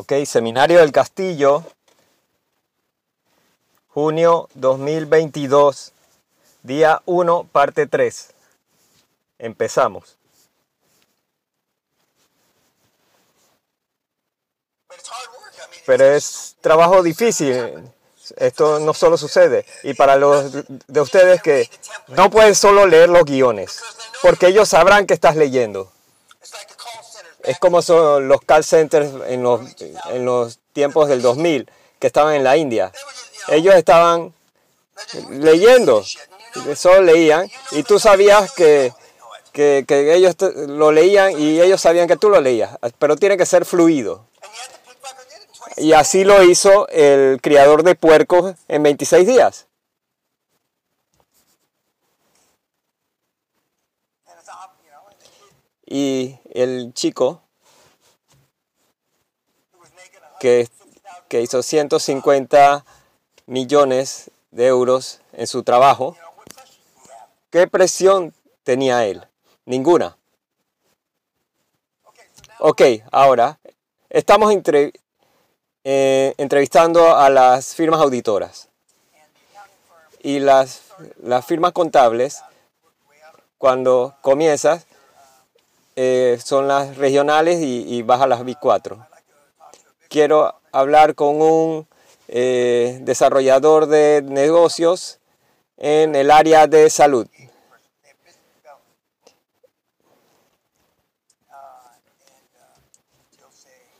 Ok, Seminario del Castillo, junio 2022, día 1, parte 3. Empezamos. Pero es trabajo difícil. Esto no solo sucede. Y para los de ustedes que no pueden solo leer los guiones, porque ellos sabrán que estás leyendo. Es como son los call centers en los, en los tiempos del 2000, que estaban en la India. Ellos estaban leyendo, solo leían, y tú sabías que, que, ellos lo leían y ellos sabían que tú lo leías, pero tiene que ser fluido. Y así lo hizo el criador de puercos en 26 días. Y el chico que, que hizo 150 millones de euros en su trabajo, ¿qué presión tenía él? Ninguna. Ok, ahora estamos eh, entrevistando a las firmas auditoras. Y las, las firmas contables, cuando comienzas, eh, son las regionales y, y vas a las B4. Quiero hablar con un eh, desarrollador de negocios en el área de salud.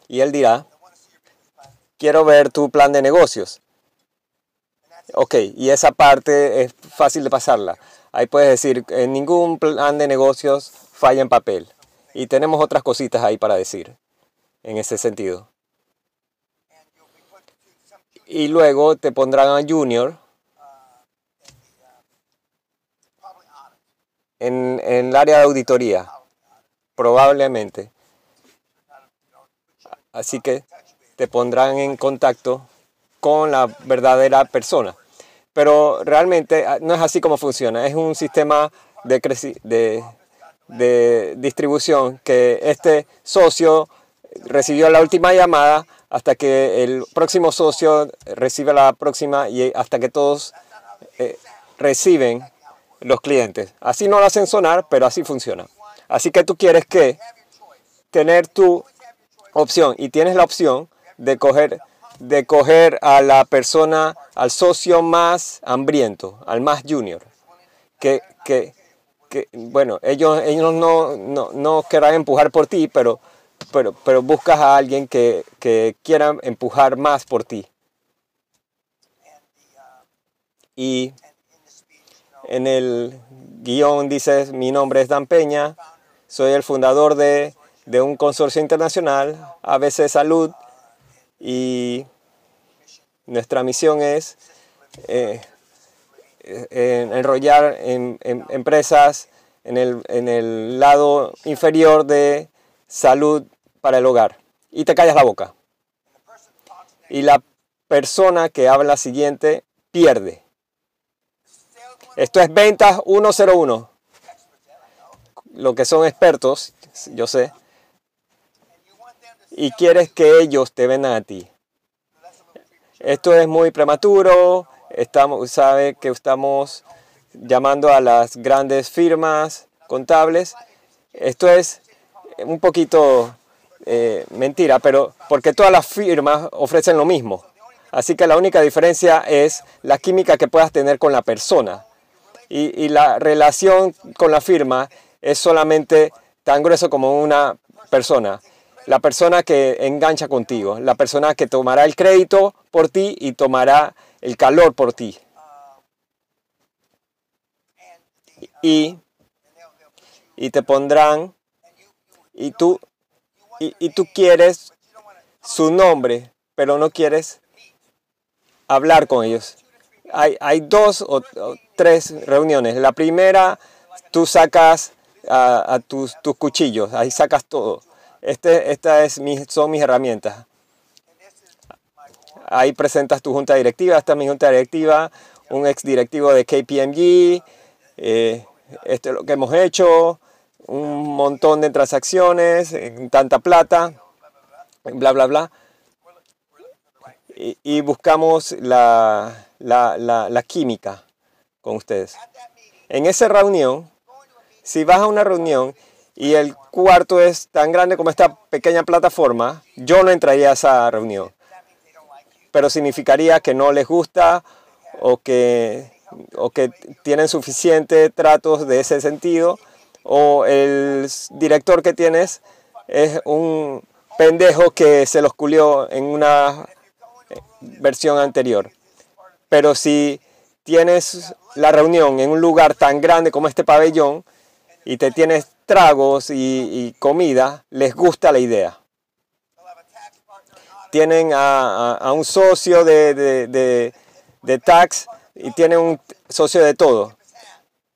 Y él dirá, quiero ver tu plan de negocios. Ok, y esa parte es fácil de pasarla. Ahí puedes decir, en ningún plan de negocios falla en papel. Y tenemos otras cositas ahí para decir en ese sentido. Y luego te pondrán a junior en, en el área de auditoría, probablemente. Así que te pondrán en contacto con la verdadera persona. Pero realmente ah, no es así como funciona. Es un sistema de, de, de distribución que este socio recibió la última llamada hasta que el próximo socio recibe la próxima y hasta que todos eh, reciben los clientes. Así no lo hacen sonar, pero así funciona. Así que tú quieres que tener tu opción y tienes la opción de coger, de coger a la persona, al socio más hambriento, al más junior. Que, que, que bueno, ellos, ellos no, no, no querrán empujar por ti, pero, pero, pero buscas a alguien que, que quiera empujar más por ti. Y en el guion dices, mi nombre es Dan Peña, soy el fundador de, de un consorcio internacional, ABC Salud, y nuestra misión es eh, enrollar en, empresas en el, en el lado inferior de salud para el hogar. Y te callas la boca. Y la persona que habla siguiente pierde. Esto es ventas 101. Lo que son expertos, yo sé, y quieres que ellos te vendan a ti. Esto es muy prematuro, estamos, sabe que estamos llamando a las grandes firmas contables. Esto es un poquito eh, mentira, pero porque todas las firmas ofrecen lo mismo. Así que la única diferencia es la química que puedas tener con la persona. Y, y la relación con la firma es solamente tan grueso como una persona la persona que engancha contigo, la persona que tomará el crédito por ti y tomará el calor por ti. Y, y te pondrán, y tú, y, tú quieres su nombre, pero no quieres hablar con ellos. Hay, hay dos o, tres reuniones. La primera, tú sacas a, tus, tus cuchillos, ahí sacas todo. Este, esta es son mis herramientas. Ahí presentas tu junta directiva. Esta es mi junta directiva, un ex directivo de KPMG. Eh, esto es lo que hemos hecho. Un montón de transacciones, tanta plata, bla, bla, bla. y, y buscamos la, la, la, la química con ustedes. En esa reunión, si vas a una reunión y el cuarto es tan grande como esta pequeña plataforma, yo no entraría a esa reunión. Pero significaría que no les gusta o que, o que tienen suficiente tratos de ese sentido o el director que tienes es un pendejo que se los culió en una versión anterior. Pero si tienes la reunión en un lugar tan grande como este pabellón y te tienes tragos y, comida, les gusta la idea. Tienen a, un socio de, tax y tienen un socio de todo.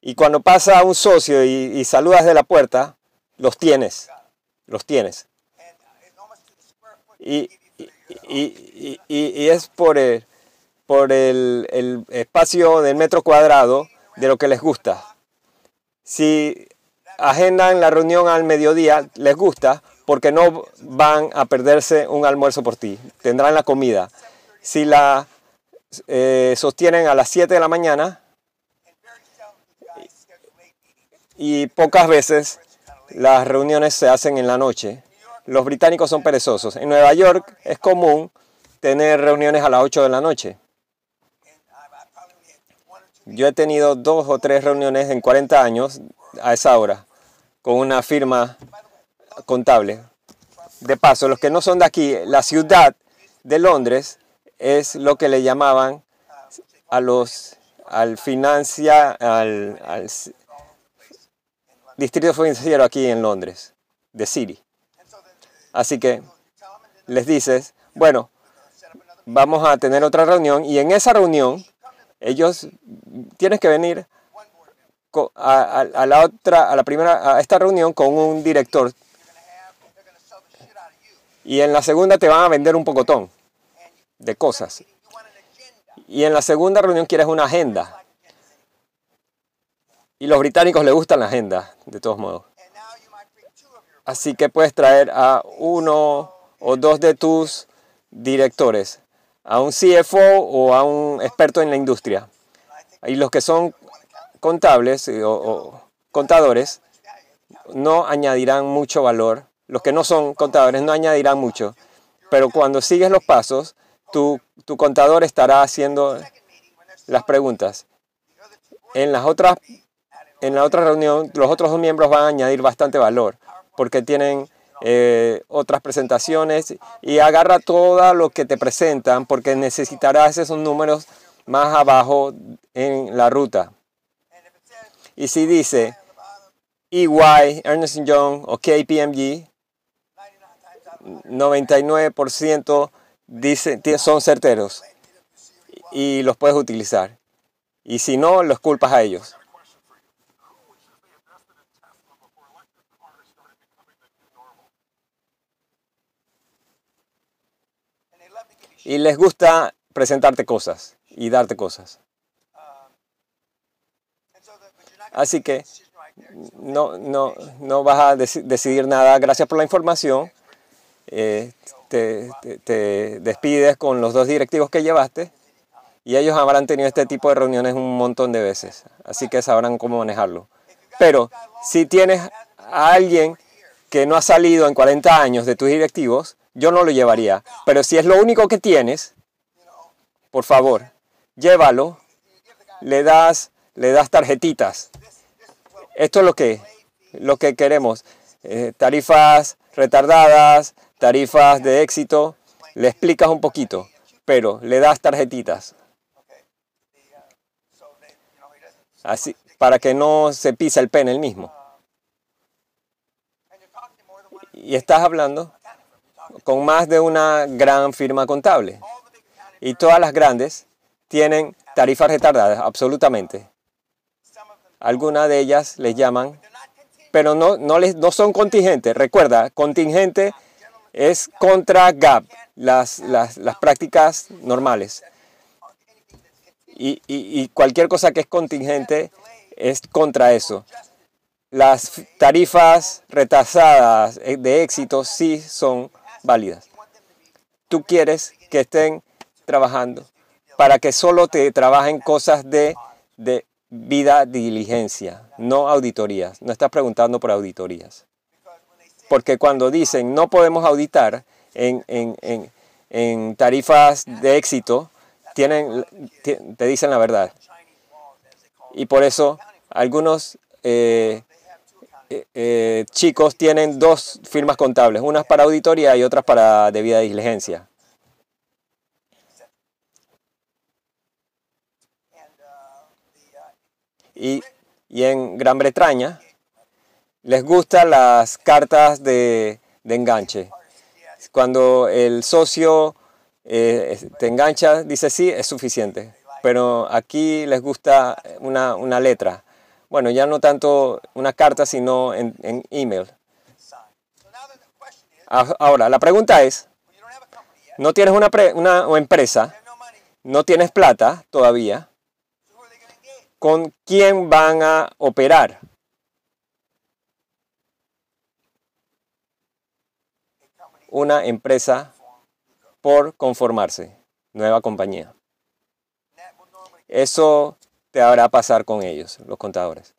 Y cuando pasa un socio y, saludas de la puerta, los tienes. Los tienes. Y, y es por el, por el, espacio del metro cuadrado de lo que les gusta. Si agendan la reunión al mediodía, les gusta porque no van a perderse un almuerzo por ti. Tendrán la comida. Si la eh, sostienen a las 7 de la mañana y pocas veces las reuniones se hacen en la noche, los británicos son perezosos. En Nueva York es común tener reuniones a las 8 de la noche. Yo he tenido dos o tres reuniones en 40 años a esa hora con una firma contable. De paso, los que no son de aquí, la ciudad de Londres es lo que le llamaban a los al financia al, al distrito financiero aquí en Londres, de City. Así que les dices, bueno, vamos a tener otra reunión y en esa reunión ellos tienes que venir a, la otra, a la primera, a esta reunión con un director. Y en la segunda te van a vender un pocotón de cosas. Y en la segunda reunión quieres una agenda. Y los británicos les gustan la agenda, de todos modos. Así que puedes traer a uno o dos de tus directores a un CFO o a un experto en la industria. Y los que son contables eh, o, contadores no añadirán mucho valor. Los que no son contadores no añadirán mucho. Pero cuando sigues los pasos, tu, tu contador estará haciendo las preguntas. En, las otras, en la otra reunión, los otros dos miembros van a añadir bastante valor porque tienen eh, otras presentaciones y agarra todo lo que te presentan porque necesitarás esos números más abajo en la ruta. Y si dice EY, Ernest Young o KPMG, 99% dice, son certeros y los puedes utilizar. Y si no, los culpas a ellos. Y les gusta presentarte cosas y darte cosas. Así que no, no, no vas a decidir nada. Gracias por la información. Eh, te, te, despides con los dos directivos que llevaste y ellos habrán tenido este tipo de reuniones un montón de veces. Así que sabrán cómo manejarlo. Pero si tienes a alguien que no ha salido en 40 años de tus directivos, yo no lo llevaría. Pero si es lo único que tienes, por favor, llévalo, le das, le das tarjetitas. Esto es lo que, lo que queremos. Eh, tarifas retardadas, tarifas de éxito, le explicas un poquito, pero le das tarjetitas. Así, para que no se pise el pene el mismo. Y estás hablando con más de una gran firma contable. Y todas las grandes tienen tarifas retardadas, absolutamente. Algunas de ellas les llaman, pero no, no, les, no son contingentes. Recuerda, contingente es contra GAP, las, las, prácticas normales. Y, y, y cualquier cosa que es contingente es contra eso. Las tarifas retrasadas de éxito sí son válidas. Tú quieres que estén trabajando para que solo te trabajen cosas de, de vida diligencia, no auditorías. No estás preguntando por auditorías. Porque cuando dicen no podemos auditar en, en, en, en tarifas de éxito, tienen, te dicen la verdad. Y por eso algunos eh, eh, eh, chicos tienen dos firmas contables, unas para auditoría y otras para debida diligencia. Y, y en Gran Bretaña les gustan las cartas de, enganche. Cuando el socio eh, te engancha, dice sí, es suficiente. Pero aquí les gusta una, una letra. Bueno, ya no tanto una carta, sino en, email. Ahora, la pregunta es, no tienes una, una empresa, no tienes plata todavía, ¿con quién van a operar? Una empresa por conformarse, nueva compañía. Eso te hará pasar con ellos, los contadores.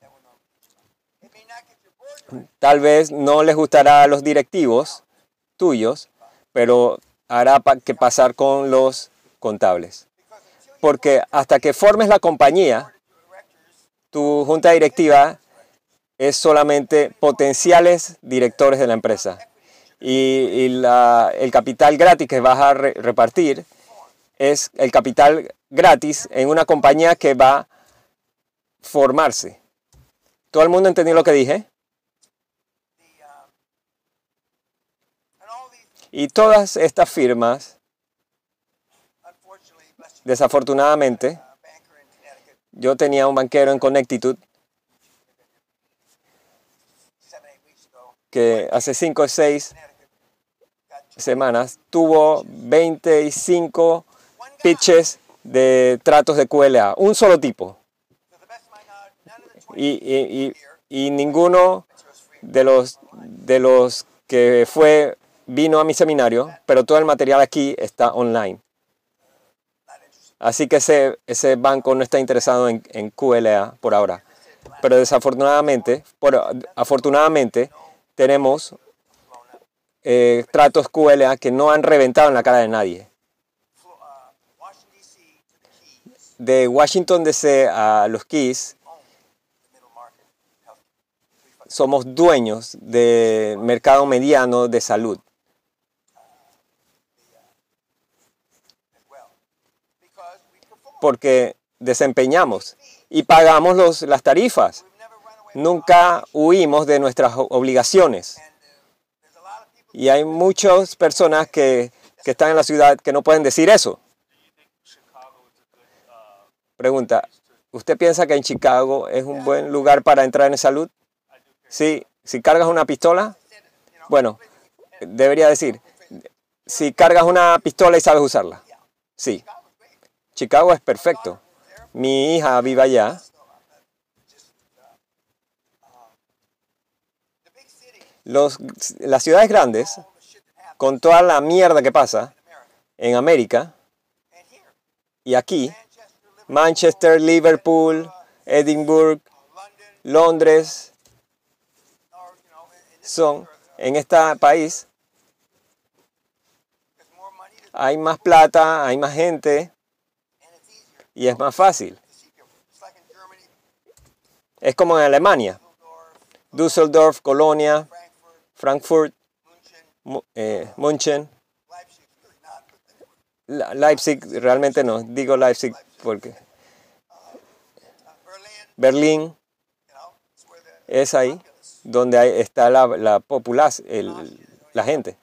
Tal vez no les gustará a los directivos tuyos, pero hará que pasar con los contables. Porque hasta que formes la compañía, tu junta directiva es solamente potenciales directores de la empresa y, el capital gratis que vas a repartir es el capital gratis en una compañía que va a formarse. ¿Todo el mundo entendió lo que dije? Y todas estas firmas, desafortunadamente, yo tenía un banquero en Connecticut que hace 5 o 6 semanas tuvo 25 pitches de tratos de QLA, un solo tipo. Y, ninguno de los, de los que fue vino a mi seminario, pero todo el material aquí está online. Así que ese, ese banco no está interesado en, en QLA por ahora. Pero desafortunadamente, por, afortunadamente, tenemos eh, tratos QLA que no han reventado en la cara de nadie. De Washington DC a los Keys, somos dueños del mercado mediano de salud. Porque desempeñamos y pagamos las tarifas nunca huimos de nuestras obligaciones. Y hay muchas personas que, están en la ciudad que no pueden decir eso. Pregunta, ¿usted piensa que en Chicago es un buen lugar para entrar en salud? Sí, si cargas una pistola, bueno, debería decir, si cargas una pistola y sabes usarla. Sí, Chicago es perfecto. Mi hija vive allá Los, las ciudades grandes, con toda la mierda que pasa en América y aquí, Manchester, Liverpool, Edinburgh, Londres, son en este país hay más plata, hay más gente y es más fácil. Es como en Alemania, Düsseldorf, Colonia, Frankfurt, eh, München, Leipzig, realmente no, digo Leipzig porque Berlín es ahí donde está la, la población, la gente.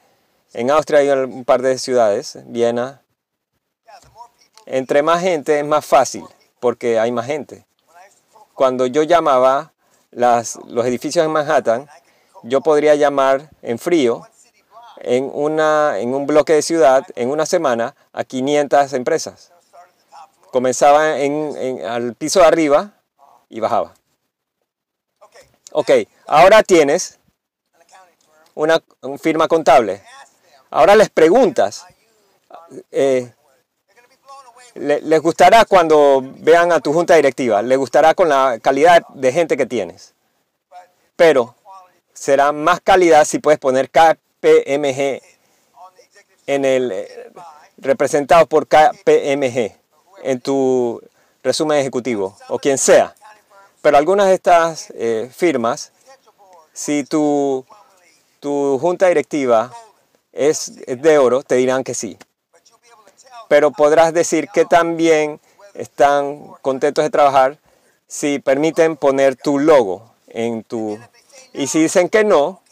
En Austria hay un par de ciudades, Viena. Entre más gente es más fácil porque hay más gente. Cuando yo llamaba las, los edificios en Manhattan, yo podría llamar en frío en, una, en un bloque de ciudad en una semana a 500 empresas. Comenzaba en, al piso de arriba y bajaba. Ok, ahora tienes una, firma contable. Ahora les preguntas, eh, les gustará cuando vean a tu junta directiva, les gustará con la calidad de gente que tienes. Pero será más calidad si puedes poner KPMG en el eh, representado por KPMG en tu resumen ejecutivo o quien sea. Pero algunas de estas eh, firmas, si tu, tu junta directiva es de oro, te dirán que sí. Pero podrás decir que también están contentos de trabajar si permiten poner tu logo en tu... Y si dicen que no,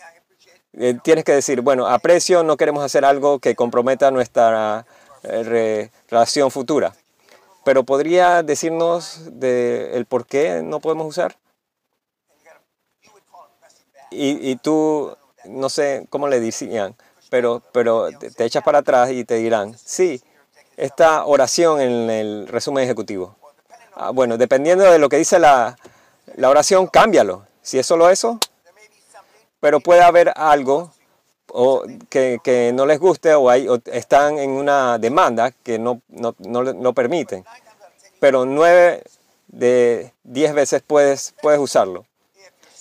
eh, tienes que decir, bueno, aprecio, no queremos hacer algo que comprometa nuestra eh, relación futura. Pero ¿podría decirnos de el por qué no podemos usar? Y, y tú, no sé cómo le decían, pero, pero te, echas para atrás y te dirán, sí, esta oración en el resumen ejecutivo. Ah, bueno, dependiendo de lo que dice la, la oración, cámbialo. Si es solo eso, pero puede haber algo o que, no les guste o, hay, están en una demanda que no, no, no, permiten. Pero nueve de diez veces puedes, puedes usarlo.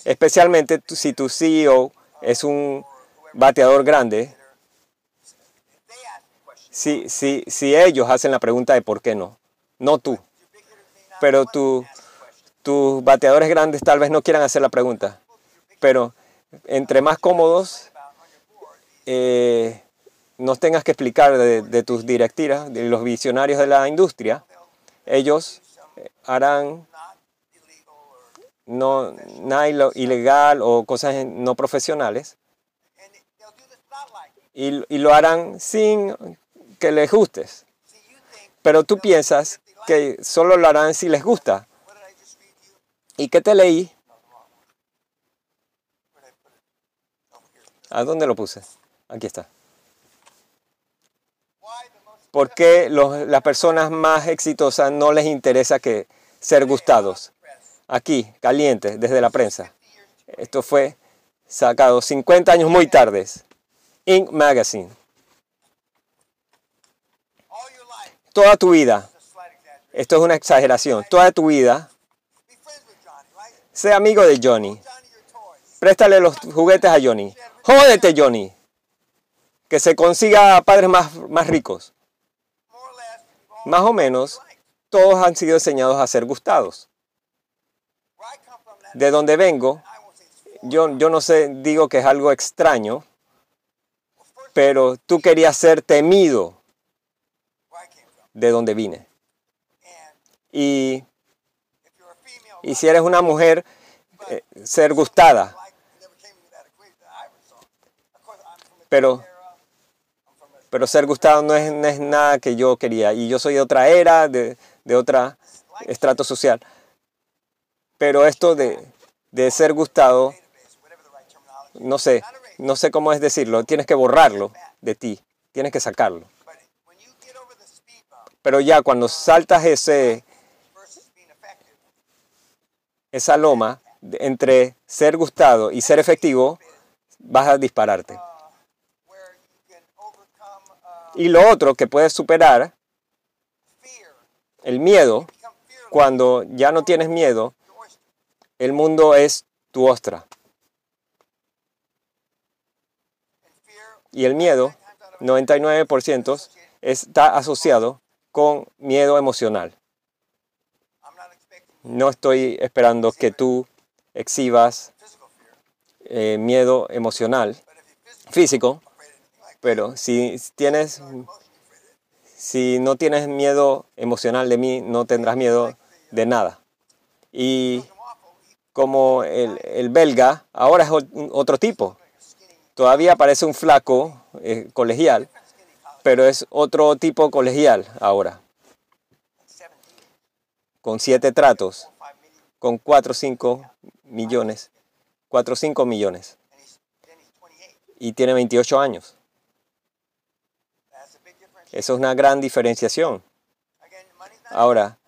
Especialmente si tu CEO es un bateador grande. Si, si, si ellos hacen la pregunta de por qué no, no tú. Pero tu, tus bateadores grandes tal vez no quieran hacer la pregunta. Pero entre más cómodos eh, nos tengas que explicar de, tus directivas, de los visionarios de la industria, ellos eh, harán no, nada ilegal o cosas no profesionales y, y lo harán sin que les gustes. Pero tú piensas que solo lo harán si les gusta. ¿Y qué te leí? ¿A dónde lo puse? Aquí está. ¿Por qué las personas más exitosas no les interesa que ser gustados? Aquí, caliente, desde la prensa. Esto fue sacado 50 años muy tardes. Inc. Magazine. Toda tu vida, esto es una exageración, toda tu vida, sé amigo de Johnny. Préstale los juguetes a Johnny. Jódete, Johnny que se consiga padres más, más ricos. Más o menos, todos han sido enseñados a ser gustados. De donde vengo, yo, yo no sé, digo que es algo extraño, pero tú querías ser temido de donde vine. Y, y si eres una mujer, eh, ser gustada. Pero pero ser gustado no es, nada que yo quería. Y yo soy de otra era, de, de otro estrato social. Pero esto de, de ser gustado, no sé, no sé cómo es decirlo, tienes que borrarlo de ti, tienes que sacarlo. Pero ya cuando saltas ese, esa loma entre ser gustado y ser efectivo, vas a dispararte. Y lo otro que puedes superar, el miedo, cuando ya no tienes miedo, el mundo es tu ostra. Y el miedo, 99%, está asociado con miedo emocional. No estoy esperando que tú exhibas eh, miedo emocional, físico, pero si tienes, si no tienes miedo emocional de mí, no tendrás miedo de nada. Y como el, belga, ahora es otro tipo. Todavía parece un flaco eh, colegial, pero es otro tipo colegial ahora. Con siete tratos, con cuatro o millones, cuatro o cinco millones. Y tiene 28 años. Eso es una gran diferenciación. Ahora,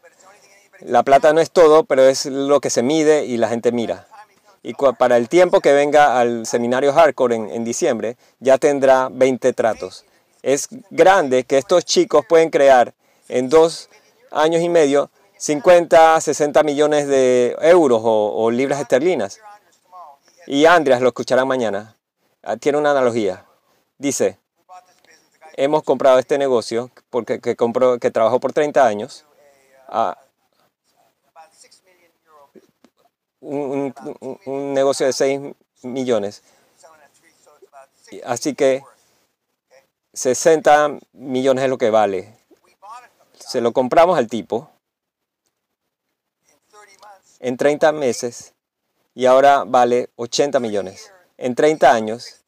la plata no es todo, pero es lo que se mide y la gente mira. Y para el tiempo que venga al seminario Hardcore en, diciembre, ya tendrá 20 tratos. Es grande que estos chicos pueden crear en dos años y medio 50, 60 millones de euros o, libras esterlinas. Y Andreas lo escucharán mañana. Ah, tiene una analogía. Dice, hemos comprado este negocio porque que, compró, que trabajó por 30 años. a un, un, negocio de 6 millones. Así que 60 millones es lo que vale. Se lo compramos al tipo en 30 meses y ahora vale 80 millones. En 30 años,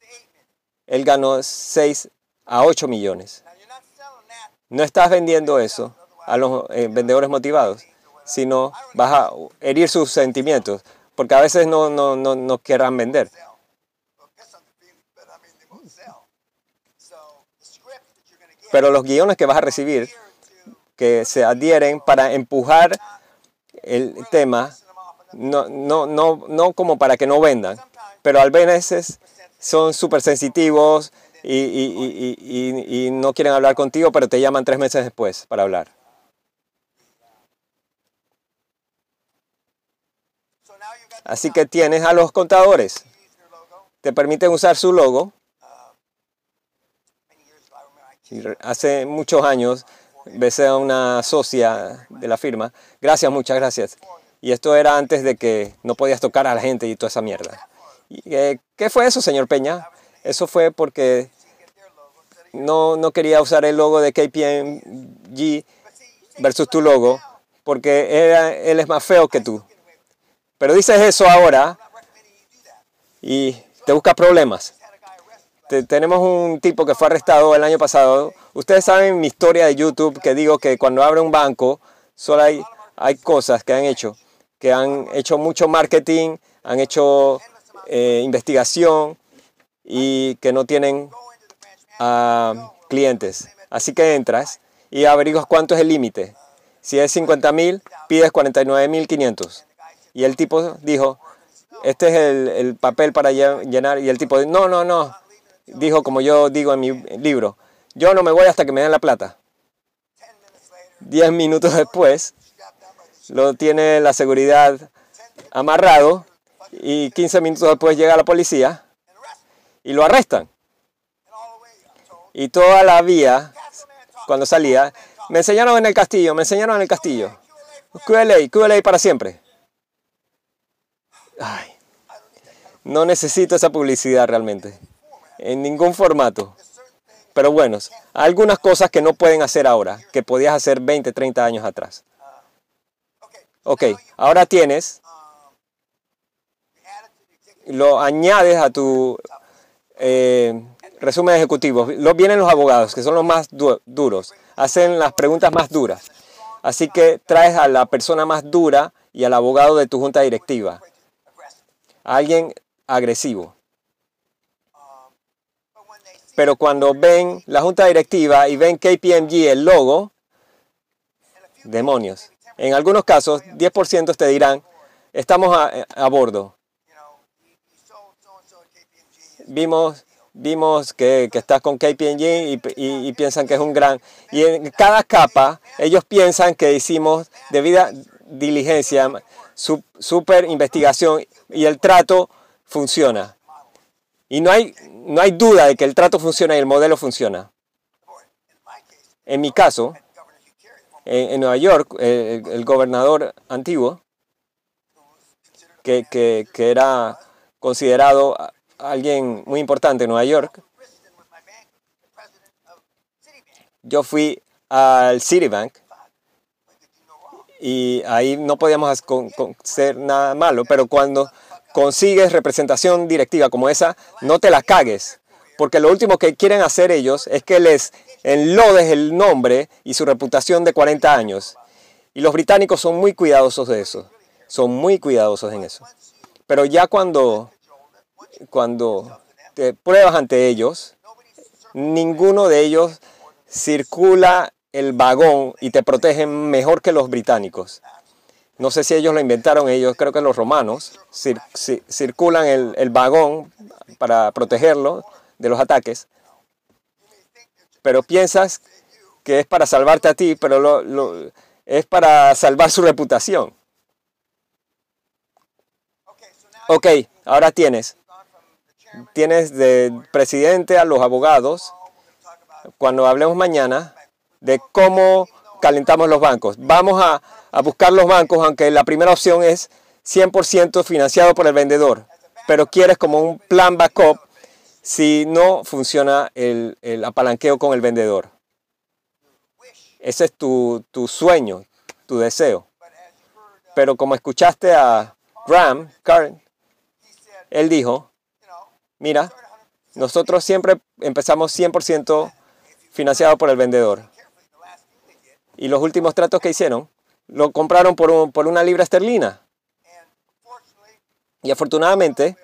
él ganó 6 a 8 millones. No estás vendiendo eso a los eh, vendedores motivados, sino vas a herir sus sentimientos, porque a veces no, no, no, no querrán vender. Pero los guiones que vas a recibir, que se adhieren para empujar el tema, no, no, no, no como para que no vendan, pero a veces son súper sensitivos y, y, no quieren hablar contigo, pero te llaman tres meses después para hablar. Así que tienes a los contadores. Te permiten usar su logo. Hace muchos años besé a una socia de la firma. Gracias, muchas gracias. Y esto era antes de que no podías tocar a la gente y toda esa mierda. Eh, ¿Qué fue eso, señor Peña? Eso fue porque no, no quería usar el logo de KPMG versus tu logo, porque él es más feo que tú. Pero dices eso ahora y te buscas problemas. tenemos un tipo que fue arrestado el año pasado. Ustedes saben mi historia de YouTube que digo que cuando abre un banco solo hay, hay cosas que han hecho que han hecho mucho marketing, han hecho eh, investigación y que no tienen ah, clientes. Así que entras y averiguas cuánto es el límite. Si es 50 mil, pides 49 mil 500. Y el tipo dijo, este es el, el, papel para llenar. Y el tipo, no, no, no. Dijo, como yo digo en mi libro, yo no me voy hasta que me den la plata. Diez minutos después, lo tiene la seguridad amarrado y 15 minutos después llega la policía y lo arrestan. Y toda la vía, cuando salía, me enseñaron en el castillo, me enseñaron en el castillo. QLA, QLA para siempre. Ay, no necesito esa publicidad realmente, en ningún formato. Pero bueno, algunas cosas que no pueden hacer ahora, que podías hacer 20, 30 años atrás. Ok, ahora tienes, lo añades a tu eh, resumen ejecutivo. Lo, vienen los abogados, que son los más duros, hacen las preguntas más duras. Así que traes a la persona más dura y al abogado de tu junta directiva. alguien agresivo. Pero cuando ven la junta directiva y ven KPMG, el logo, demonios. En algunos casos, 10% te dirán, estamos a, bordo. Vimos, vimos que, estás con KPMG y, piensan que es un gran... Y en cada capa, ellos piensan que hicimos debida diligencia, super investigación y el trato funciona. Y no hay, no hay duda de que el trato funciona y el modelo funciona. En mi caso, en, Nueva York, el, gobernador antiguo, que, que, que, era considerado alguien muy importante en Nueva York, yo fui al Citibank y ahí no podíamos hacer nada malo, pero cuando consigues representación directiva como esa, no te la cagues, porque lo último que quieren hacer ellos es que les enlodes el nombre y su reputación de 40 años. Y los británicos son muy cuidadosos de eso. Son muy cuidadosos en eso. Pero ya cuando, cuando te pruebas ante ellos, ninguno de ellos circula el vagón y te protegen mejor que los británicos. No sé si ellos lo inventaron, ellos creo que los romanos circulan el, vagón para protegerlo de los ataques pero piensas que es para salvarte a ti, pero es para salvar su reputación. Ok, ahora tienes. Tienes del presidente a los abogados, cuando hablemos mañana, de cómo calentamos los bancos. Vamos a, a buscar los bancos, aunque la primera opción es 100% financiado por el vendedor, pero quieres como un plan backup si no funciona el, el apalanqueo con el vendedor. Ese es tu, tu sueño, tu deseo. Pero como escuchaste a Ram, Karen, él dijo, mira, nosotros siempre empezamos 100% financiado por el vendedor. Y los últimos tratos que hicieron, lo compraron por, un- por una libra esterlina. Y afortunadamente,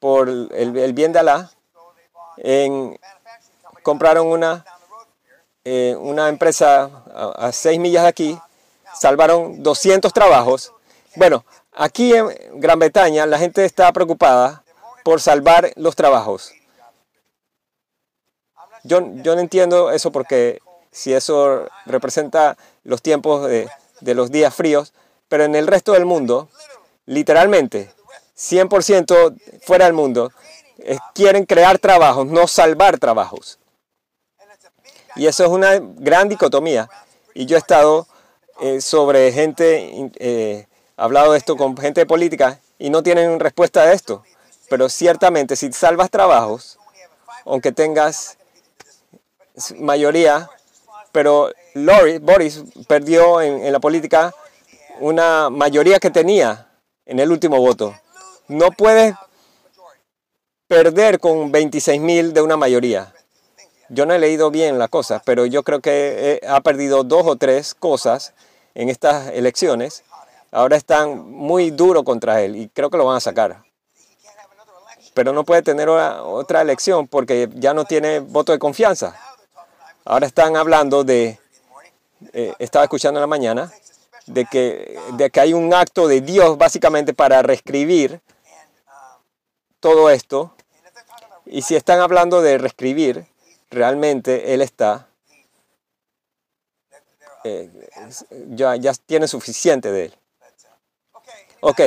por el, bien de Alá, compraron una, eh, una empresa a, a seis millas de aquí, salvaron 200 trabajos. Bueno, aquí en Gran Bretaña la gente está preocupada por salvar los trabajos. Yo, no entiendo eso porque si eso representa los tiempos de, los días fríos, pero en el resto del mundo, literalmente, 100% fuera del mundo, quieren crear trabajos, no salvar trabajos. Y eso es una gran dicotomía. Y yo he estado eh, sobre gente, eh, hablado de esto con gente de política y no tienen respuesta a esto. Pero ciertamente si salvas trabajos, aunque tengas mayoría, pero Lori- Boris perdió en, la política una mayoría que tenía en el último voto. No puedes perder con 26 mil de una mayoría. Yo no he leído bien las cosas, pero yo creo que eh, ha perdido dos o tres cosas en estas elecciones. Ahora están muy duros contra él y creo que lo van a sacar. Pero no puede tener otra, elección porque ya no tiene voto de confianza. Ahora están hablando de, eh, estaba escuchando en la mañana, de que, de que hay un acto de Dios básicamente para reescribir todo esto. Y si están hablando de reescribir, realmente Él está, eh, ya, ya tiene suficiente de Él. Ok,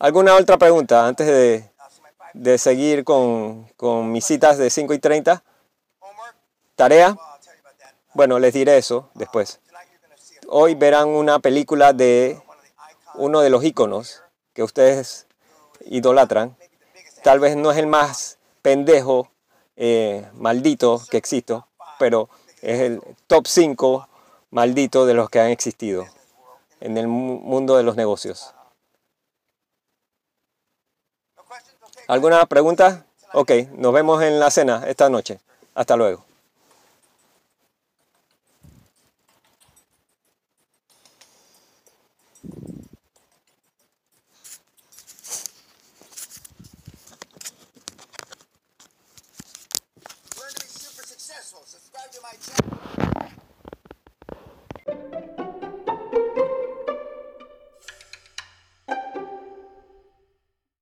¿alguna otra pregunta antes de, de seguir con, con mis citas de 5 y 30? ¿Tarea? Bueno, les diré eso después. Hoy verán una película de uno de los íconos que ustedes idolatran. Tal vez no es el más pendejo, eh, maldito que existo, pero es el top 5 maldito de los que han existido en el mu- mundo de los negocios. ¿Alguna pregunta? Ok, nos vemos en la cena esta noche. Hasta luego.